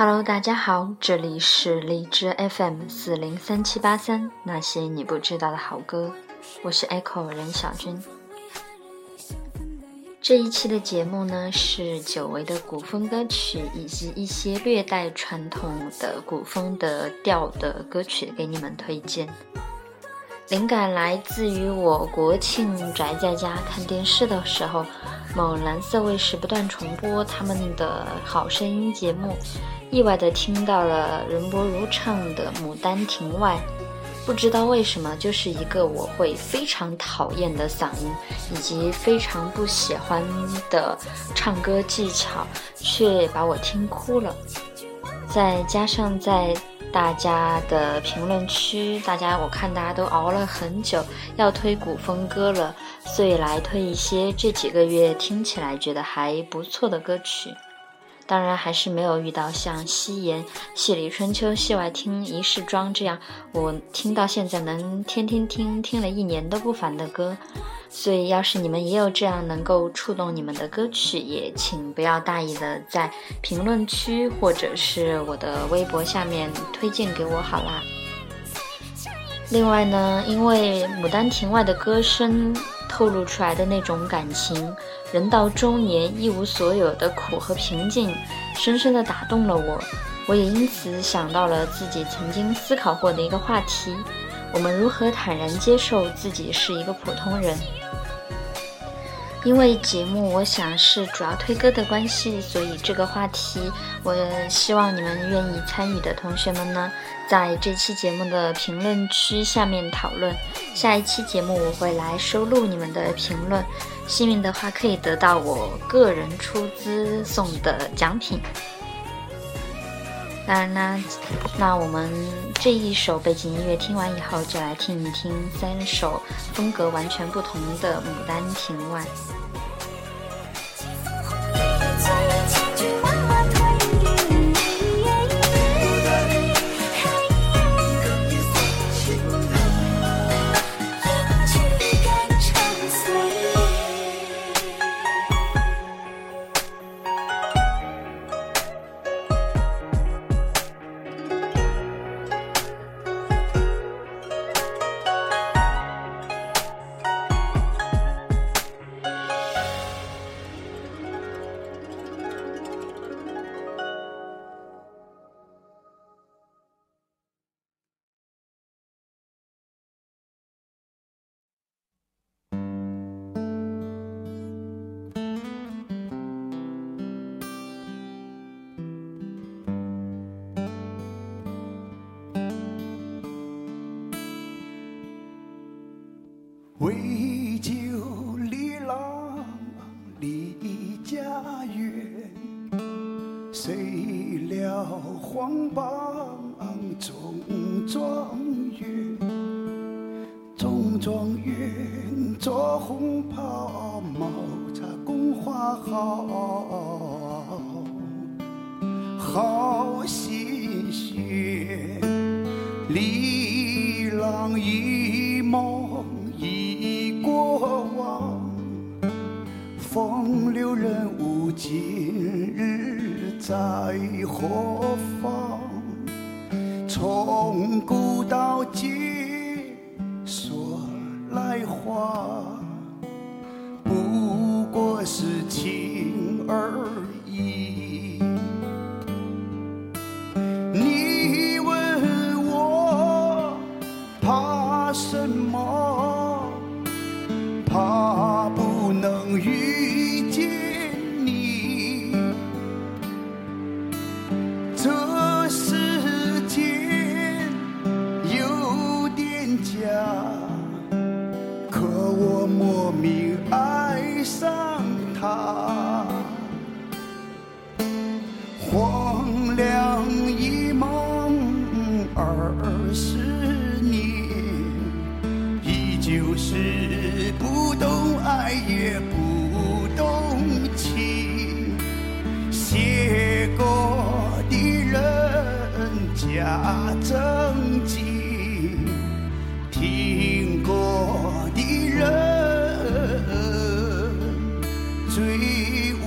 Hello，大家好，这里是荔枝 FM 四零三七八三，那些你不知道的好歌，我是 Echo 任小军。这一期的节目呢，是久违的古风歌曲，以及一些略带传统的古风的调的歌曲给你们推荐。灵感来自于我国庆宅在家看电视的时候，某蓝色卫视不断重播他们的好声音节目，意外的听到了任博如唱的《牡丹亭外》，不知道为什么，就是一个我会非常讨厌的嗓音，以及非常不喜欢的唱歌技巧，却把我听哭了。再加上在。大家的评论区，大家我看大家都熬了很久，要推古风歌了，所以来推一些这几个月听起来觉得还不错的歌曲。当然还是没有遇到像《夕颜》《戏里春秋》《戏外听》《一世庄》这样我听到现在能天天听听了一年都不烦的歌。所以，要是你们也有这样能够触动你们的歌曲，也请不要大意的在评论区或者是我的微博下面推荐给我好啦。另外呢，因为《牡丹亭外》的歌声透露出来的那种感情，人到中年一无所有的苦和平静，深深的打动了我。我也因此想到了自己曾经思考过的一个话题：我们如何坦然接受自己是一个普通人？因为节目，我想是主要推歌的关系，所以这个话题，我希望你们愿意参与的同学们呢，在这期节目的评论区下面讨论。下一期节目我会来收录你们的评论，幸运的话可以得到我个人出资送的奖品。当然啦，那我们这一首背景音乐听完以后，就来听一听三首风格完全不同的《牡丹亭外》。黄榜中状元，中状元着红袍，帽插宫花好，好心血，离郎一梦。忆过往，风流人物今日在何方？从古到今说来话，sweet.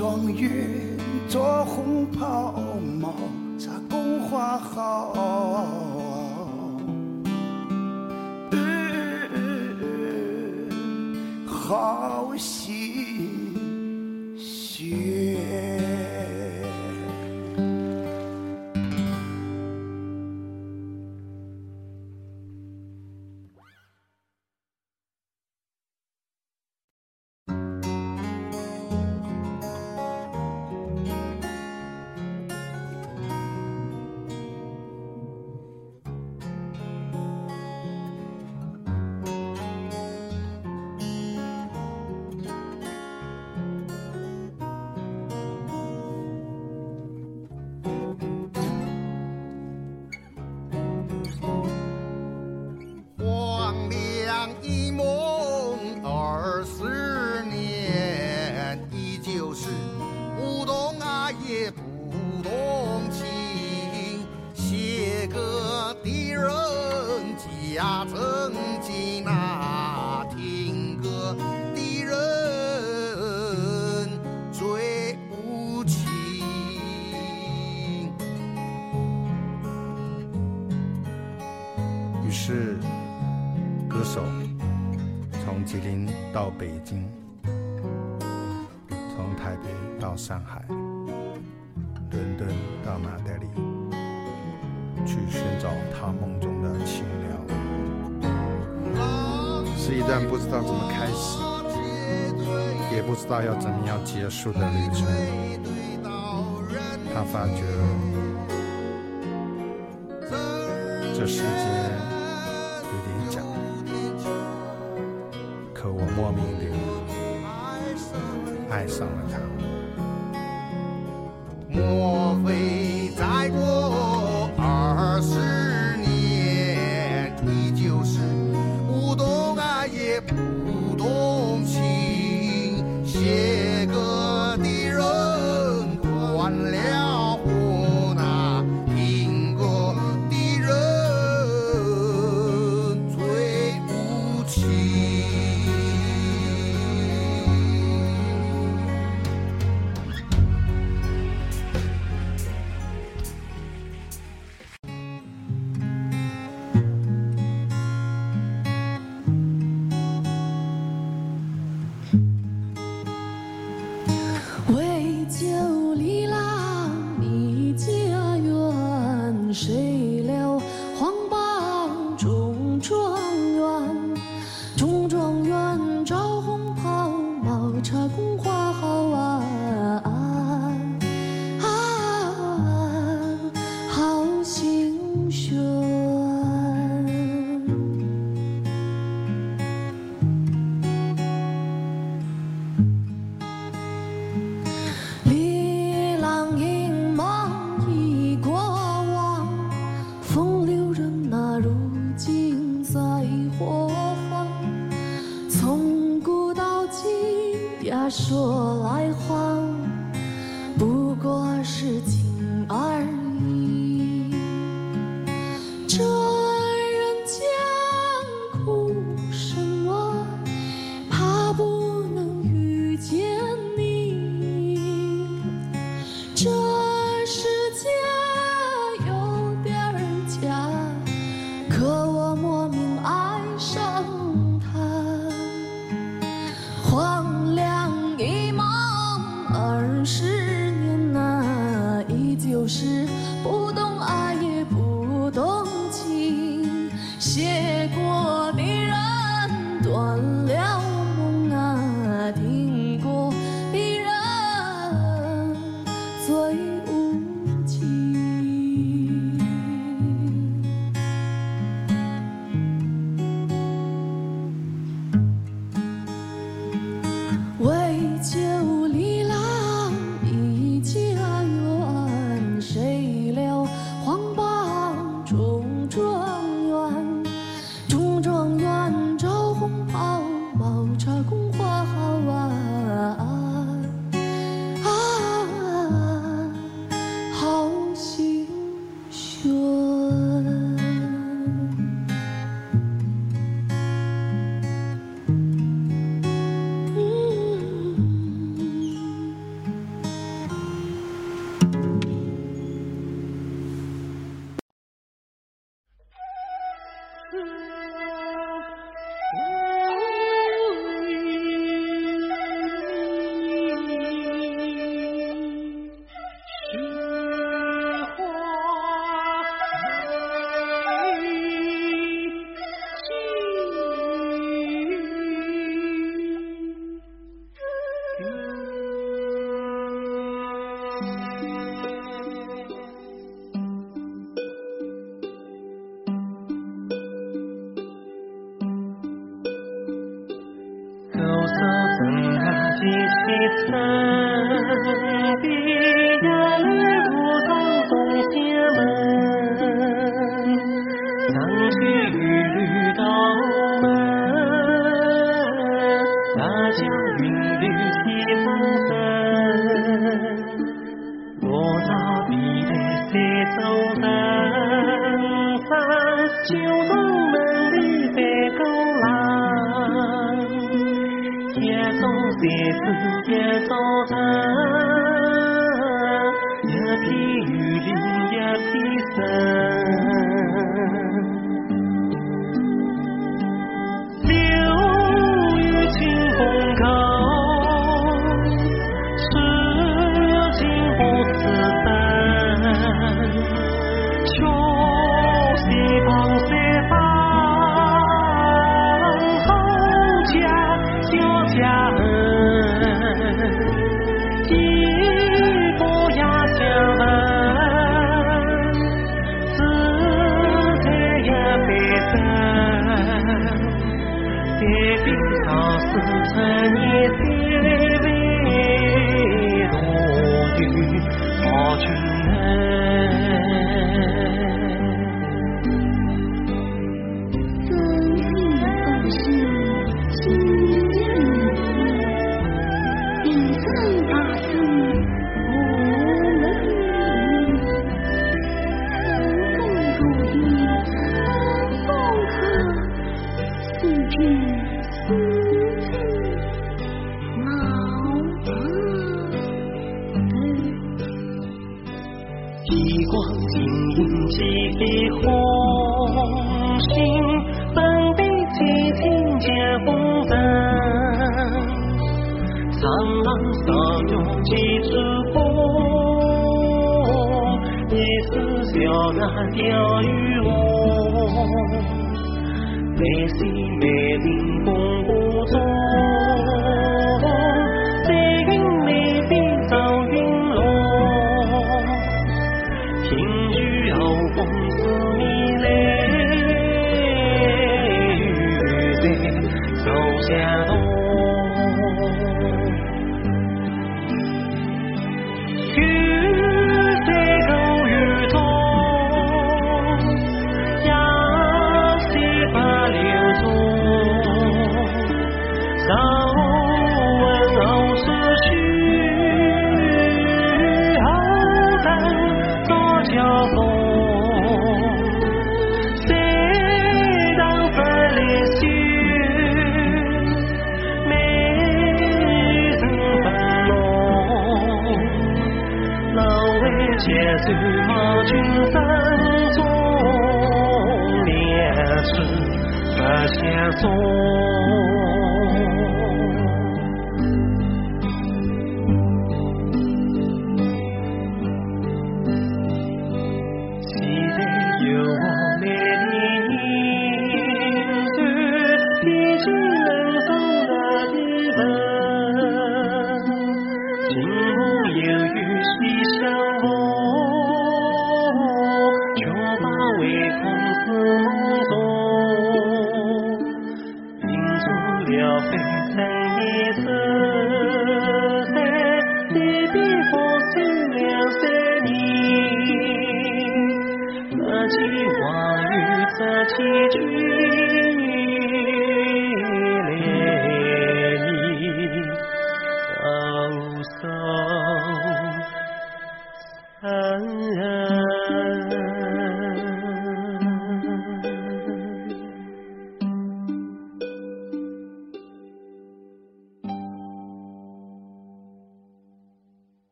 状元做红袍帽，插宫花好。好。不知道要怎么样结束的旅程。他发觉这世界有点假可我莫名的爱上了他。莫非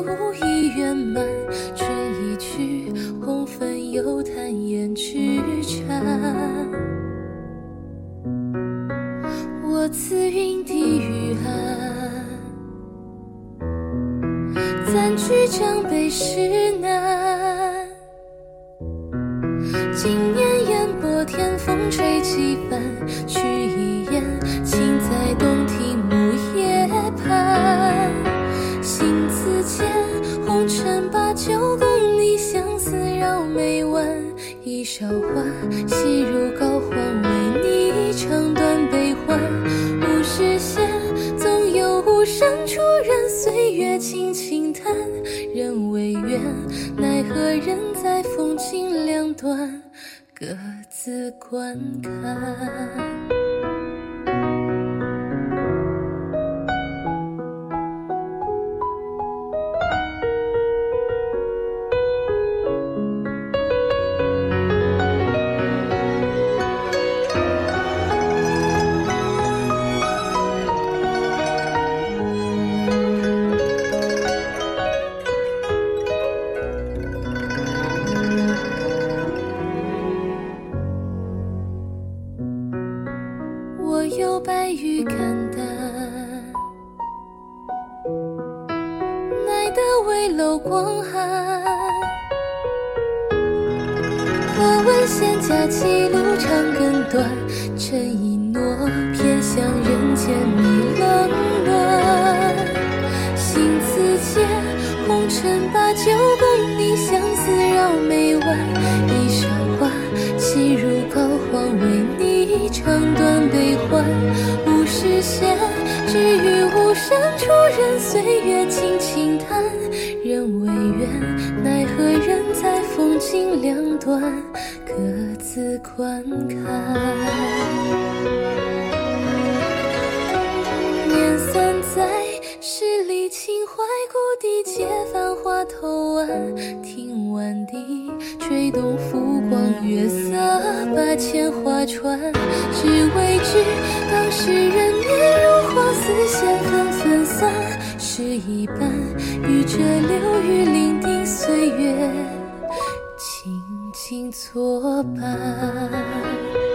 无意圆满，春已去，红粉犹叹胭脂颤。我此云低雨安，暂居江北时自观看。一韶华，细如膏肓，为你唱断悲欢。物是仙，只与无声处任，岁月轻轻叹。人未远，奈何人在风景两端，各自观看。年三载，十里秦淮故地，借繁华投岸。听晚笛，吹动浮光月色，把铅华传。只为知当时人面如花，丝线纷纷散。诗一般，与这流雨伶仃岁月，轻轻作伴。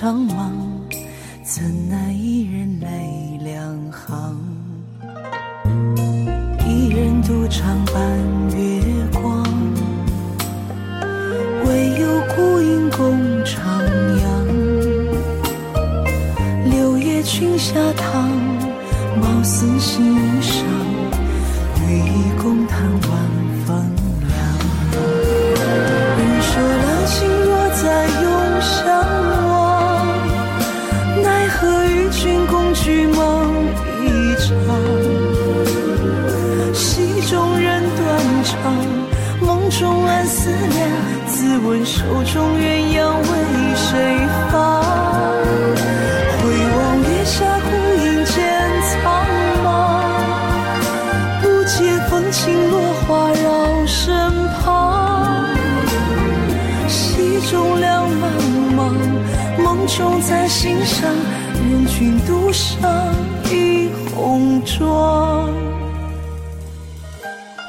长蟒，中鸳鸯为谁放？回望月下孤影渐苍茫，不解风轻落花绕身旁。戏中两茫茫，梦中在心上，任君独上一红妆。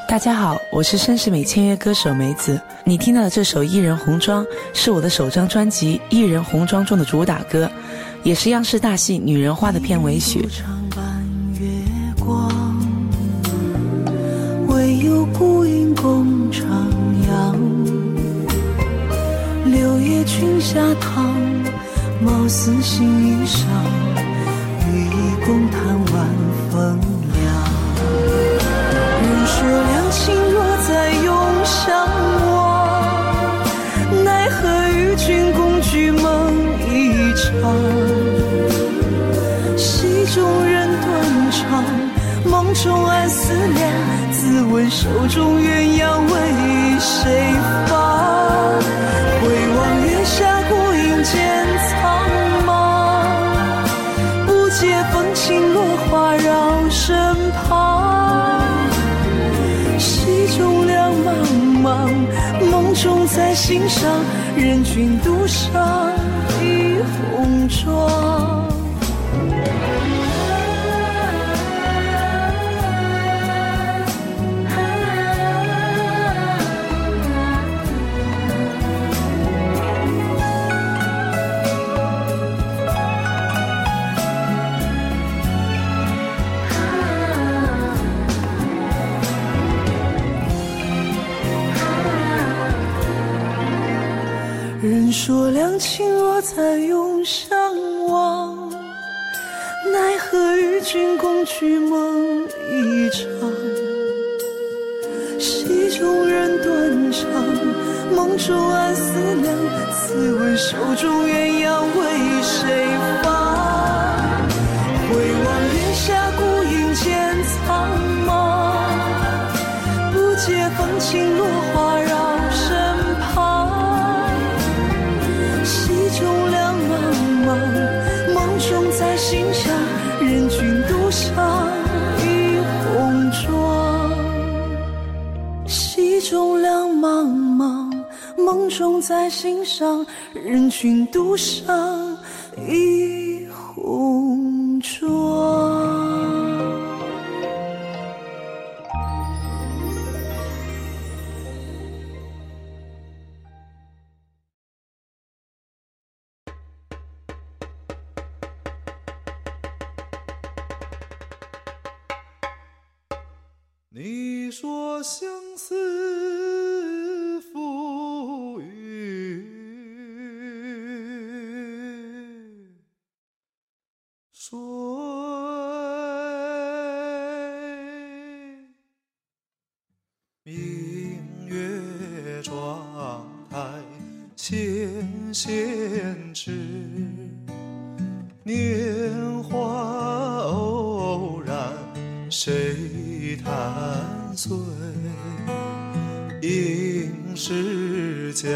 大家好，我是绅士美签约歌手梅子。你听到的这首《伊人红妆》是我的首张专辑《伊人红妆》中的主打歌，也是央视大戏《女人花》的片尾曲。唯有孤影共徜徉。柳叶裙下淌，貌似心衣裳，戏中人断肠，梦中暗思量，自问手中鸳鸯为谁放？回望月下孤影渐苍茫，不解风轻落花绕身旁。戏中两茫茫，梦中在心上，任君独上我伤月窗台纤纤指，年华偶然谁弹碎？应是佳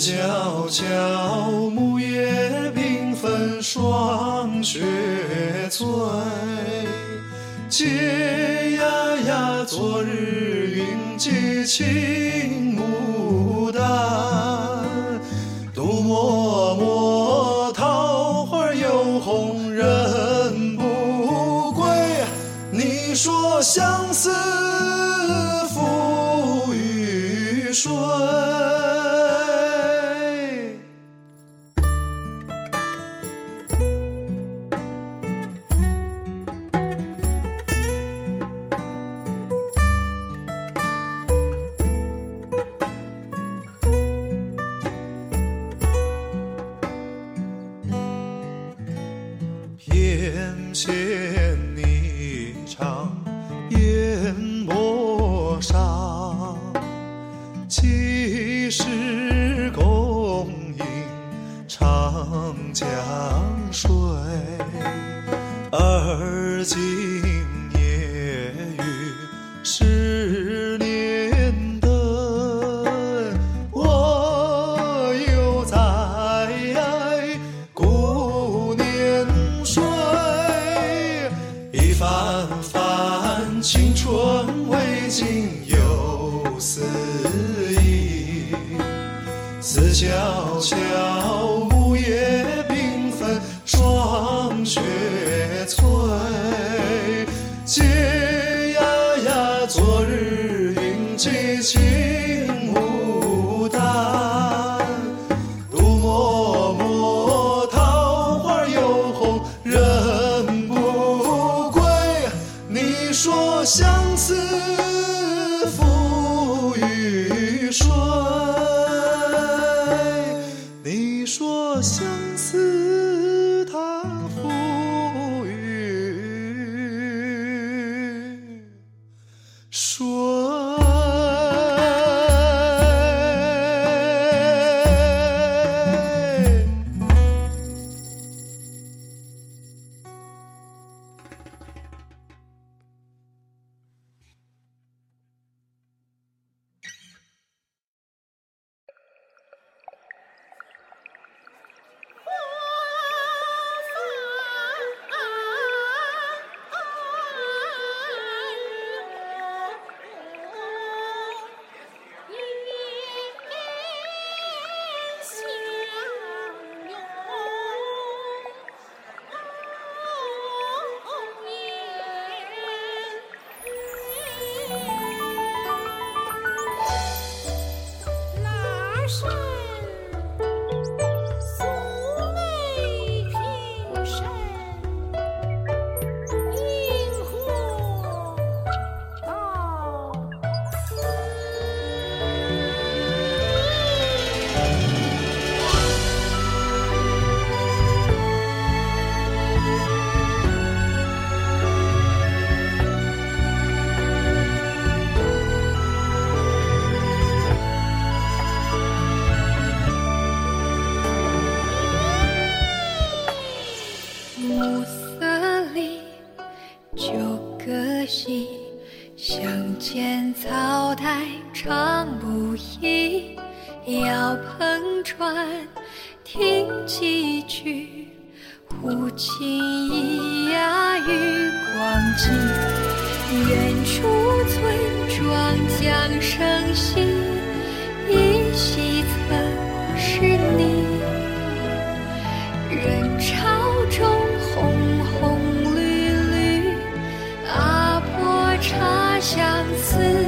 皎皎木叶缤纷霜雪催嗟呀呀昨日云髻青相思。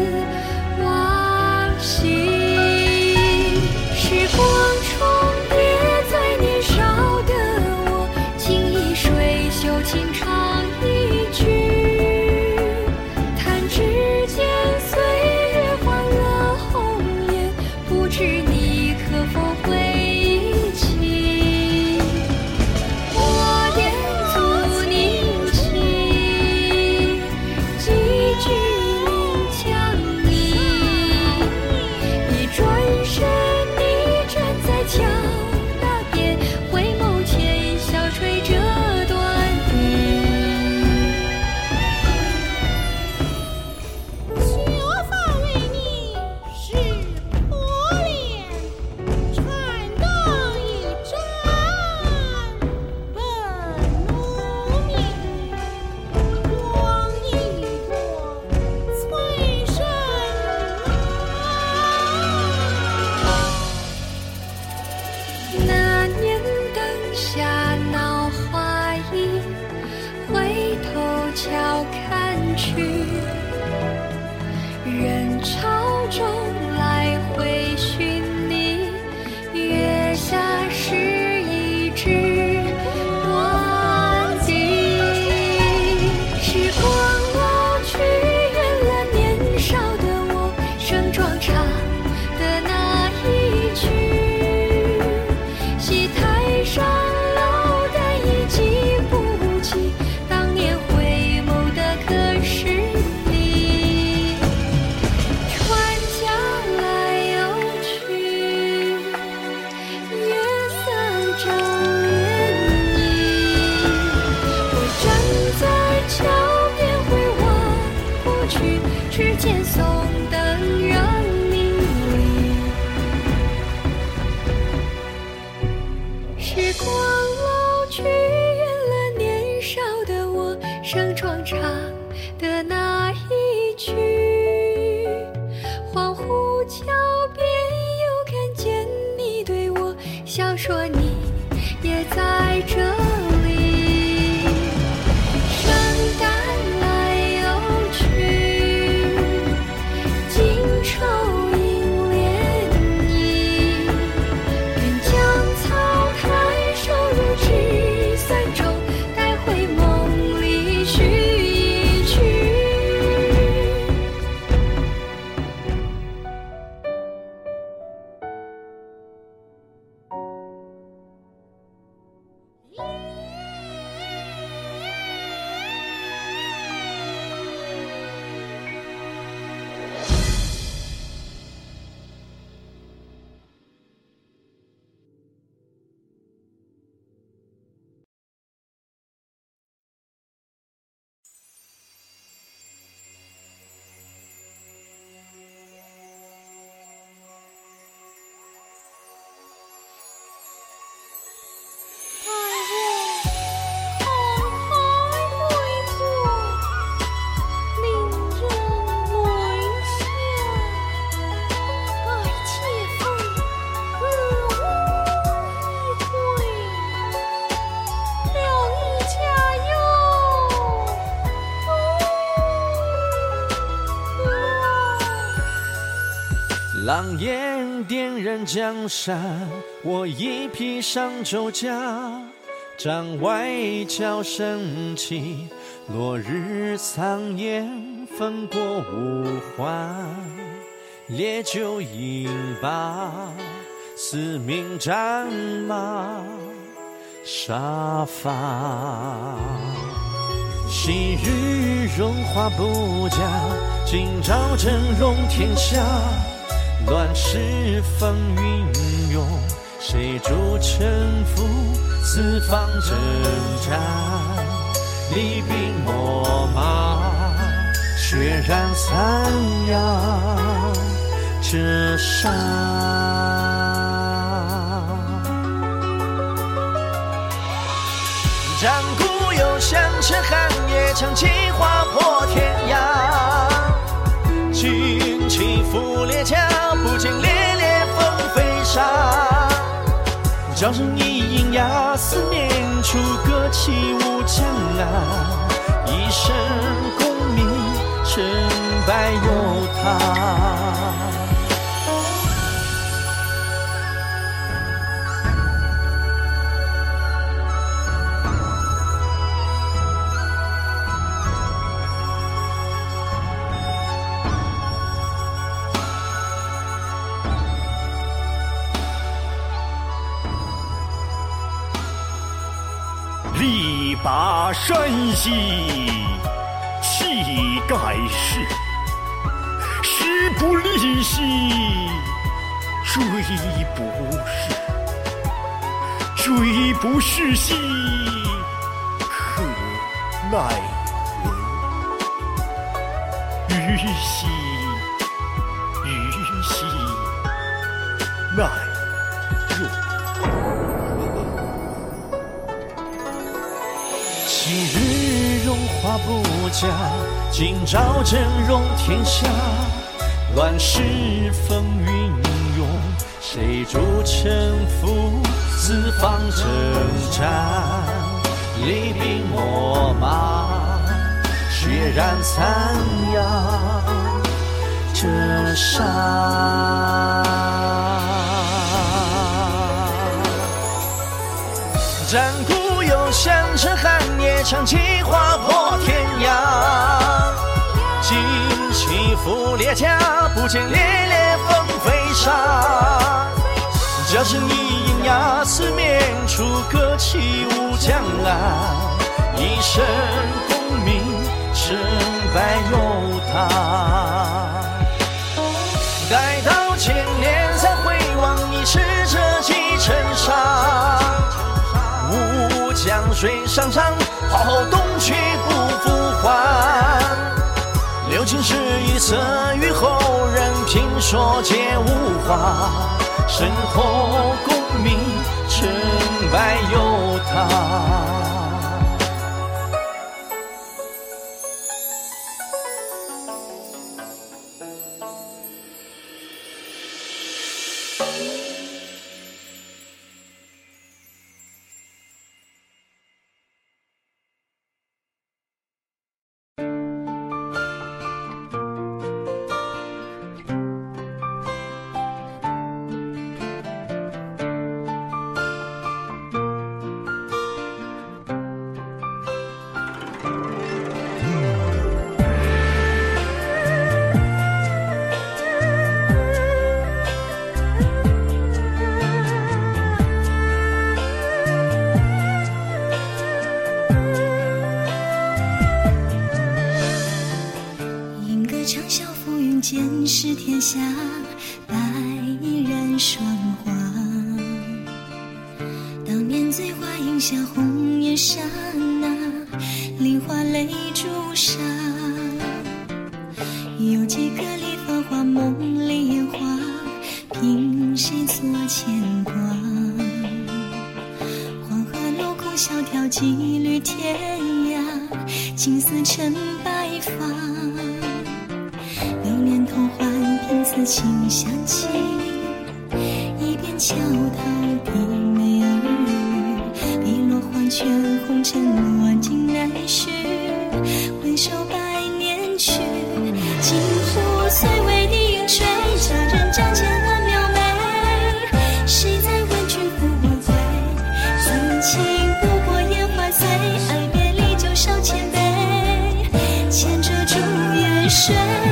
狼烟点燃江山，我已披上舟甲。帐外角升起，落日苍烟风过五环。烈酒饮罢，嘶鸣战马沙发。昔日荣华不假，今朝峥嵘天下。乱世风云涌，谁主沉浮？四方征战，厉兵秣马，血染残阳这沙。战鼓又响，彻寒夜长，旗划破天涯。旌旗赴列甲，沙。叫声一饮鸦，思念楚，歌起无疆啊。一身功名，成败由他。力拔山兮气盖世，时不利兮骓不逝，骓不逝兮可奈何？虞兮虞兮奈日荣华不假，今朝峥嵘天下。乱世风云涌，谁主沉浮？四方征战，厉兵秣马，血染残阳折杀。战鼓又响，彻寒长，旗划破天涯。旌旗赴列甲，不见烈烈风飞沙。叫声一饮鸦，四面楚歌起舞江岸。一身功名，成败由他。待到千年再回望，你是水上涨，花后东去不复还。留青史一册，与后人评说皆无话。身后功名，成败由他。谁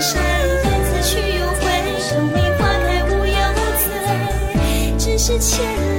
山风此去又回，荼你花开无忧醉，只是千。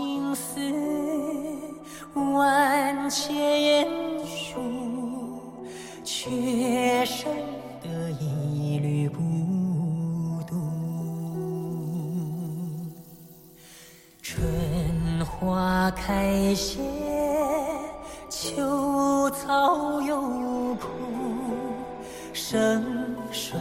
青丝，万千束，却生得一缕孤独。春花开谢，秋草又枯，盛衰。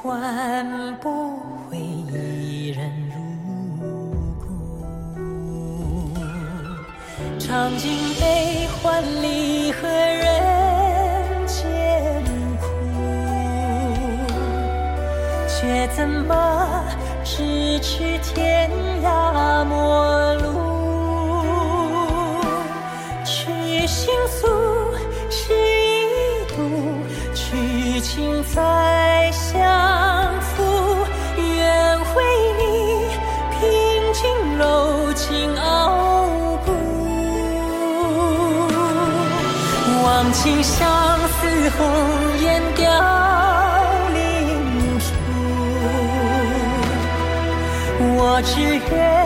换不回一人如故。尝尽悲欢离合人间苦，却怎么咫尺天涯陌路？去心诉情再相负。愿为你平静柔情傲骨，忘情相思红颜凋零处。我只愿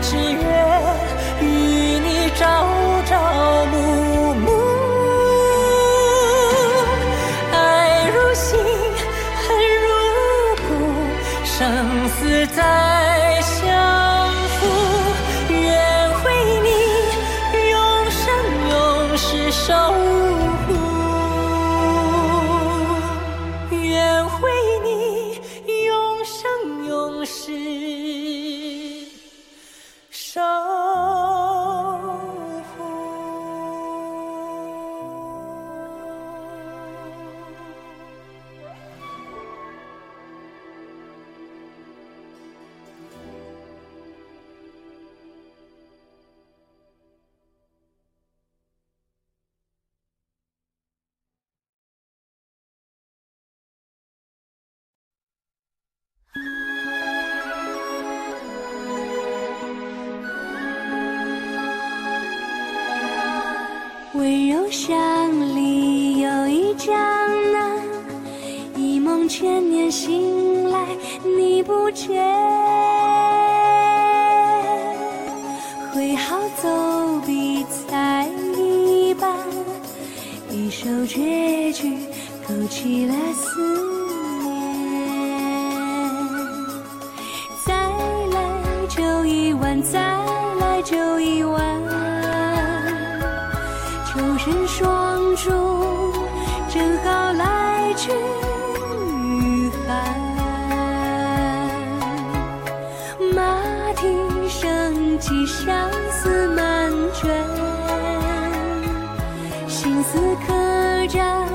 只愿与你朝朝暮暮，爱如心，恨如骨，生死在晚，再来就一碗。秋深霜竹，正好来去雨寒。马蹄声起相思满卷，心思客栈